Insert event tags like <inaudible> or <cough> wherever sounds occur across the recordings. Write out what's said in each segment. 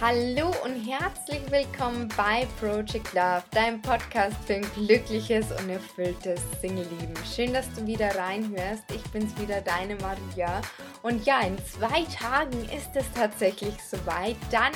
Hallo und herzlich willkommen bei Project Love, deinem Podcast für ein glückliches und erfülltes Single-Leben. Schön, dass du wieder reinhörst. Ich bin's wieder, deine Maria. Und ja, in zwei Tagen ist es tatsächlich soweit. Dann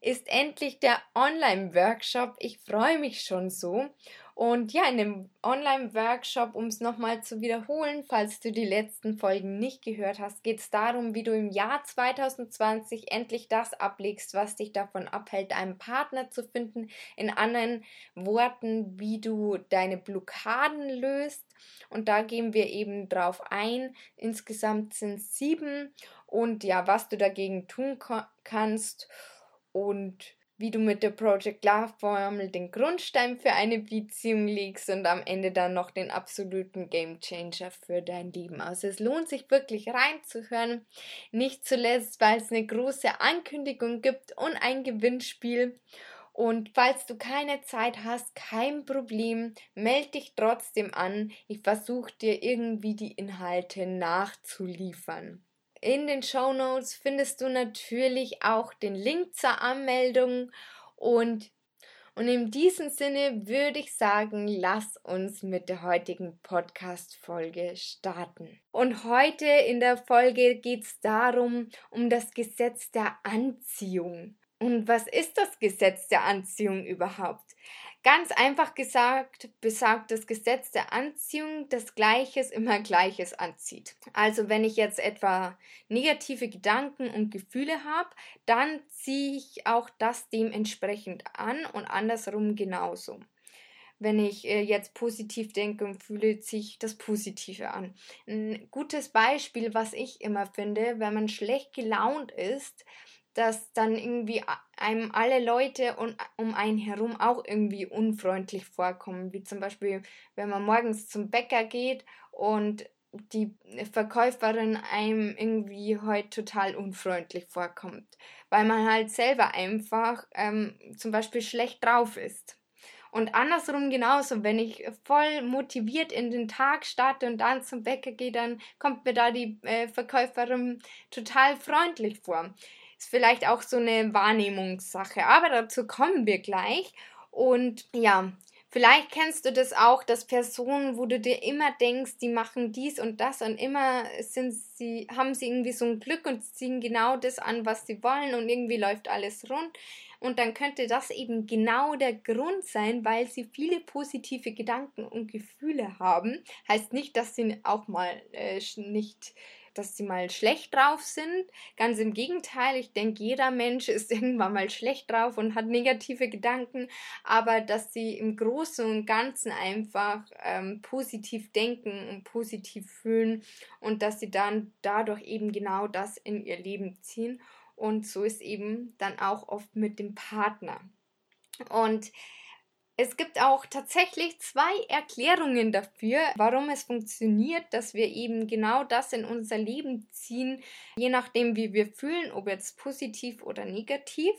ist endlich der Online-Workshop. Ich freue mich schon so. Und ja, in dem Online-Workshop, um es nochmal zu wiederholen, falls du die letzten Folgen nicht gehört hast, geht es darum, wie du im Jahr 2020 endlich das ablegst, was dich davon abhält, einen Partner zu finden. In anderen Worten, wie du deine Blockaden löst. Und da gehen wir eben drauf ein. Insgesamt sind es sieben. Und ja, was du dagegen tun kannst. Und wie du mit der Project Love Formel den Grundstein für eine Beziehung legst und am Ende dann noch den absoluten Game Changer für dein Leben. Also es lohnt sich wirklich reinzuhören. Nicht zuletzt, weil es eine große Ankündigung gibt und ein Gewinnspiel. Und falls du keine Zeit hast, kein Problem, melde dich trotzdem an. Ich versuche dir irgendwie die Inhalte nachzuliefern. In den Show Notes findest du natürlich auch den Link zur Anmeldung und und in diesem Sinne würde ich sagen, lass uns mit der heutigen Podcast-Folge starten. Und heute in der Folge geht es darum, um das Gesetz der Anziehung. Und was ist das Gesetz der Anziehung überhaupt? Ganz einfach gesagt besagt das Gesetz der Anziehung, dass Gleiches immer Gleiches anzieht. Also wenn ich jetzt etwa negative Gedanken und Gefühle habe, dann ziehe ich auch das dementsprechend an und andersrum genauso. Wenn ich äh, jetzt positiv denke und fühle, ziehe ich das Positive an. Ein gutes Beispiel, was ich immer finde, wenn man schlecht gelaunt ist, dass dann irgendwie einem alle Leute und um einen herum auch irgendwie unfreundlich vorkommen. Wie zum Beispiel, wenn man morgens zum Bäcker geht und die Verkäuferin einem irgendwie heute total unfreundlich vorkommt, weil man halt selber einfach ähm, zum Beispiel schlecht drauf ist. Und andersrum genauso, wenn ich voll motiviert in den Tag starte und dann zum Bäcker gehe, dann kommt mir da die äh, Verkäuferin total freundlich vor. Vielleicht auch so eine Wahrnehmungssache, aber dazu kommen wir gleich. Und ja, vielleicht kennst du das auch, dass Personen, wo du dir immer denkst, die machen dies und das und immer sind sie, haben sie irgendwie so ein Glück und ziehen genau das an, was sie wollen und irgendwie läuft alles rund. Und dann könnte das eben genau der Grund sein, weil sie viele positive Gedanken und Gefühle haben. Heißt nicht, dass sie auch mal äh, nicht dass sie mal schlecht drauf sind. Ganz im Gegenteil, ich denke, jeder Mensch <laughs> ist irgendwann mal schlecht drauf und hat negative Gedanken, aber dass sie im Großen und Ganzen einfach ähm, positiv denken und positiv fühlen und dass sie dann dadurch eben genau das in ihr Leben ziehen. Und so ist eben dann auch oft mit dem Partner. Und es gibt auch tatsächlich zwei Erklärungen dafür, warum es funktioniert, dass wir eben genau das in unser Leben ziehen, je nachdem, wie wir fühlen, ob jetzt positiv oder negativ.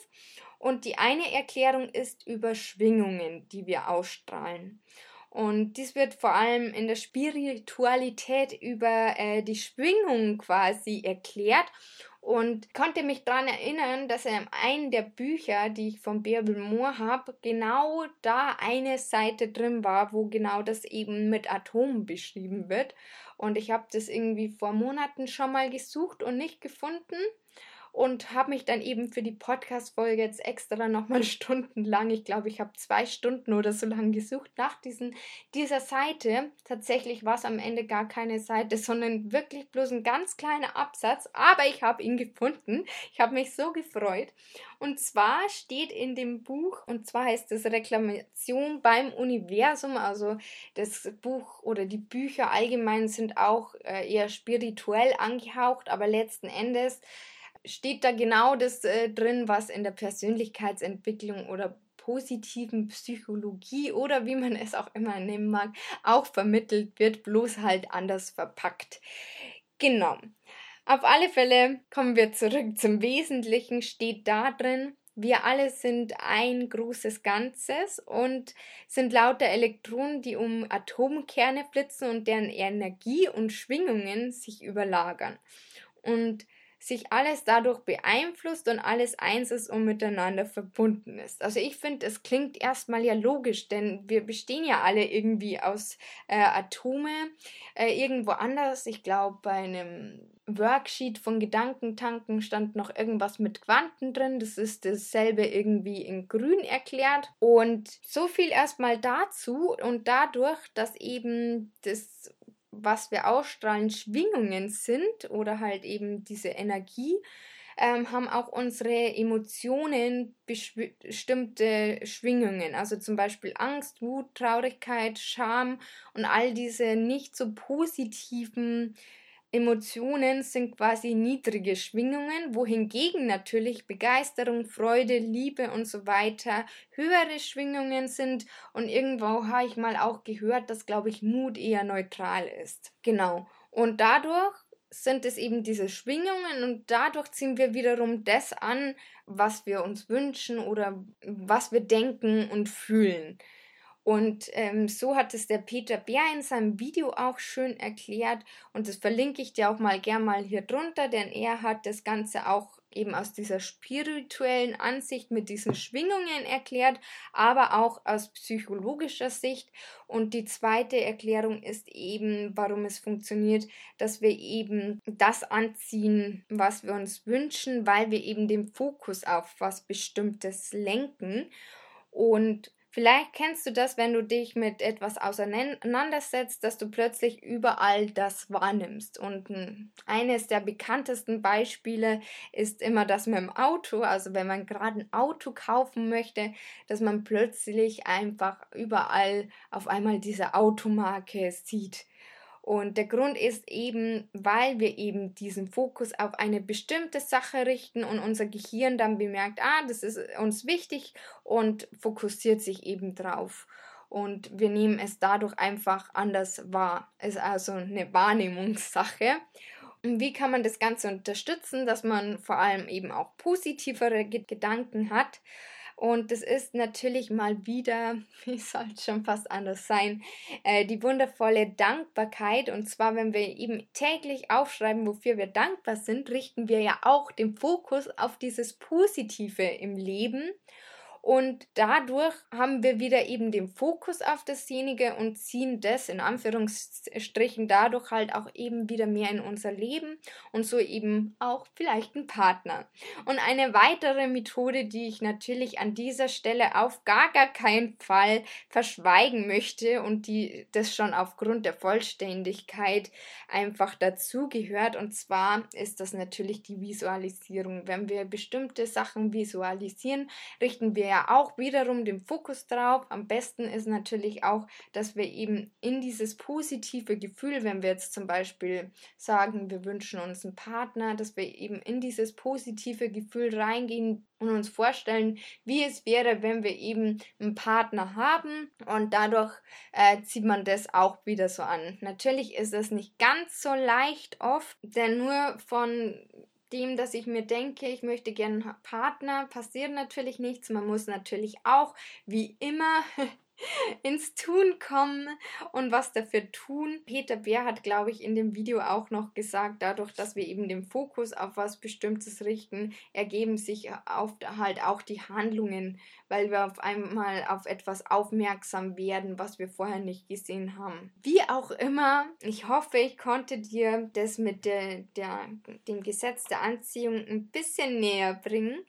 Und die eine Erklärung ist über Schwingungen, die wir ausstrahlen. Und dies wird vor allem in der Spiritualität über äh, die Schwingung quasi erklärt und konnte mich daran erinnern, dass in einem der Bücher, die ich von Bärbel Moore habe, genau da eine Seite drin war, wo genau das eben mit Atomen beschrieben wird. Und ich habe das irgendwie vor Monaten schon mal gesucht und nicht gefunden und habe mich dann eben für die Podcast-Folge jetzt extra nochmal <laughs> stundenlang, ich glaube, ich habe zwei Stunden oder so lang gesucht nach diesen, dieser Seite. Tatsächlich war es am Ende gar keine Seite, sondern wirklich bloß ein ganz kleiner Absatz, aber ich habe ihn gefunden. Ich habe mich so gefreut. Und zwar steht in dem Buch, und zwar heißt es Reklamation beim Universum, also das Buch oder die Bücher allgemein sind auch äh, eher spirituell angehaucht, aber letzten Endes steht da genau das äh, drin, was in der Persönlichkeitsentwicklung oder positiven Psychologie oder wie man es auch immer nennen mag, auch vermittelt wird, bloß halt anders verpackt. Genau. Auf alle Fälle kommen wir zurück zum Wesentlichen, steht da drin, wir alle sind ein großes Ganzes und sind lauter Elektronen, die um Atomkerne flitzen und deren Energie und Schwingungen sich überlagern. Und sich alles dadurch beeinflusst und alles eins ist und miteinander verbunden ist. Also ich finde, es klingt erstmal ja logisch, denn wir bestehen ja alle irgendwie aus äh, Atome. Äh, irgendwo anders, ich glaube, bei einem Worksheet von Gedankentanken stand noch irgendwas mit Quanten drin. Das ist dasselbe irgendwie in grün erklärt. Und so viel erstmal dazu und dadurch, dass eben das was wir ausstrahlen, Schwingungen sind oder halt eben diese Energie, ähm, haben auch unsere Emotionen bestimmte Schwingungen. Also zum Beispiel Angst, Wut, Traurigkeit, Scham und all diese nicht so positiven Emotionen sind quasi niedrige Schwingungen, wohingegen natürlich Begeisterung, Freude, Liebe und so weiter höhere Schwingungen sind. Und irgendwo habe ich mal auch gehört, dass, glaube ich, Mut eher neutral ist. Genau. Und dadurch sind es eben diese Schwingungen und dadurch ziehen wir wiederum das an, was wir uns wünschen oder was wir denken und fühlen. Und ähm, so hat es der Peter Bär in seinem Video auch schön erklärt. Und das verlinke ich dir auch mal gern mal hier drunter, denn er hat das Ganze auch eben aus dieser spirituellen Ansicht mit diesen Schwingungen erklärt, aber auch aus psychologischer Sicht. Und die zweite Erklärung ist eben, warum es funktioniert, dass wir eben das anziehen, was wir uns wünschen, weil wir eben den Fokus auf was Bestimmtes lenken. Und Vielleicht kennst du das, wenn du dich mit etwas auseinandersetzt, dass du plötzlich überall das wahrnimmst. Und eines der bekanntesten Beispiele ist immer das mit dem Auto. Also wenn man gerade ein Auto kaufen möchte, dass man plötzlich einfach überall auf einmal diese Automarke sieht. Und der Grund ist eben, weil wir eben diesen Fokus auf eine bestimmte Sache richten und unser Gehirn dann bemerkt, ah, das ist uns wichtig und fokussiert sich eben drauf. Und wir nehmen es dadurch einfach anders wahr. Ist also eine Wahrnehmungssache. Und wie kann man das Ganze unterstützen, dass man vor allem eben auch positivere Gedanken hat? Und das ist natürlich mal wieder, <laughs> wie soll es schon fast anders sein, äh, die wundervolle Dankbarkeit. Und zwar, wenn wir eben täglich aufschreiben, wofür wir dankbar sind, richten wir ja auch den Fokus auf dieses Positive im Leben. Und dadurch haben wir wieder eben den Fokus auf dasjenige und ziehen das in Anführungsstrichen dadurch halt auch eben wieder mehr in unser Leben und so eben auch vielleicht einen Partner. Und eine weitere Methode, die ich natürlich an dieser Stelle auf gar gar keinen Fall verschweigen möchte und die das schon aufgrund der Vollständigkeit einfach dazugehört und zwar ist das natürlich die Visualisierung. Wenn wir bestimmte Sachen visualisieren, richten wir ja auch wiederum den Fokus drauf. Am besten ist natürlich auch, dass wir eben in dieses positive Gefühl, wenn wir jetzt zum Beispiel sagen, wir wünschen uns einen Partner, dass wir eben in dieses positive Gefühl reingehen und uns vorstellen, wie es wäre, wenn wir eben einen Partner haben und dadurch äh, zieht man das auch wieder so an. Natürlich ist es nicht ganz so leicht oft, denn nur von dem, dass ich mir denke, ich möchte gerne einen Partner, passiert natürlich nichts. Man muss natürlich auch, wie immer, <laughs> ins Tun kommen und was dafür tun. Peter Bär hat, glaube ich, in dem Video auch noch gesagt, dadurch, dass wir eben den Fokus auf was Bestimmtes richten, ergeben sich auf, halt auch die Handlungen, weil wir auf einmal auf etwas aufmerksam werden, was wir vorher nicht gesehen haben. Wie auch immer, ich hoffe, ich konnte dir das mit der, der, dem Gesetz der Anziehung ein bisschen näher bringen.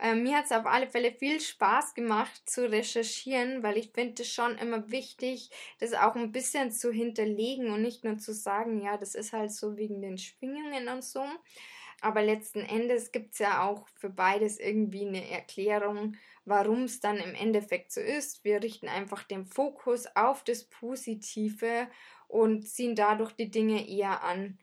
Äh, mir hat es auf alle Fälle viel Spaß gemacht zu recherchieren, weil ich finde es schon immer wichtig, das auch ein bisschen zu hinterlegen und nicht nur zu sagen, ja, das ist halt so wegen den Schwingungen und so. Aber letzten Endes gibt es ja auch für beides irgendwie eine Erklärung, warum es dann im Endeffekt so ist. Wir richten einfach den Fokus auf das Positive und ziehen dadurch die Dinge eher an.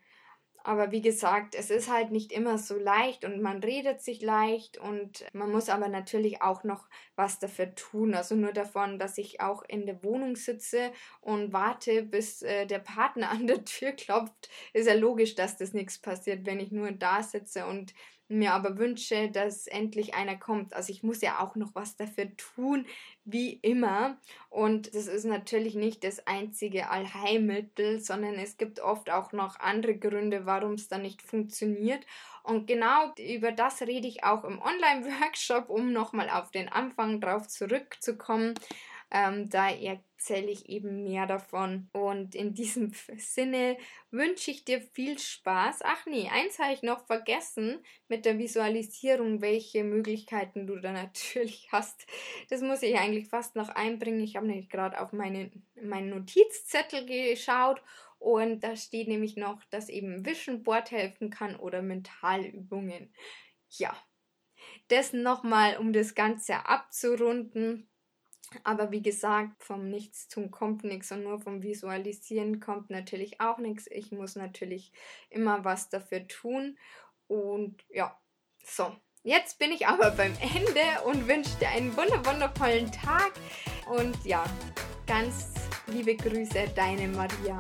Aber wie gesagt, es ist halt nicht immer so leicht und man redet sich leicht und man muss aber natürlich auch noch was dafür tun. Also nur davon, dass ich auch in der Wohnung sitze und warte, bis äh, der Partner <laughs> an der Tür klopft, ist ja logisch, dass das nichts passiert, wenn ich nur da sitze und mir aber wünsche, dass endlich einer kommt. Also ich muss ja auch noch was dafür tun, wie immer. Und das ist natürlich nicht das einzige Allheilmittel, sondern es gibt oft auch noch andere Gründe, warum es dann nicht funktioniert. Und genau über das rede ich auch im Online-Workshop, um nochmal auf den Anfang drauf zurückzukommen. Ähm, da erzähle ich eben mehr davon. Und in diesem <laughs> Sinne wünsche ich dir viel Spaß. Ach nee, eins habe ich noch vergessen mit der Visualisierung, welche Möglichkeiten du da <laughs> natürlich hast. Das muss ich eigentlich fast noch einbringen. Ich habe nämlich gerade auf meine, meinen Notizzettel geschaut und da steht nämlich noch, dass eben Vision Board helfen kann oder Mentalübungen. Ja, das nochmal, um das Ganze abzurunden. Aber wie gesagt, vom Nichtstun kommt nichts und nur vom Visualisieren kommt natürlich auch nichts. Ich muss natürlich immer was dafür tun. Und ja, so. Jetzt bin ich aber beim Ende und wünsche dir einen wundervollen Tag. Und ja, ganz liebe Grüße, deine Maria.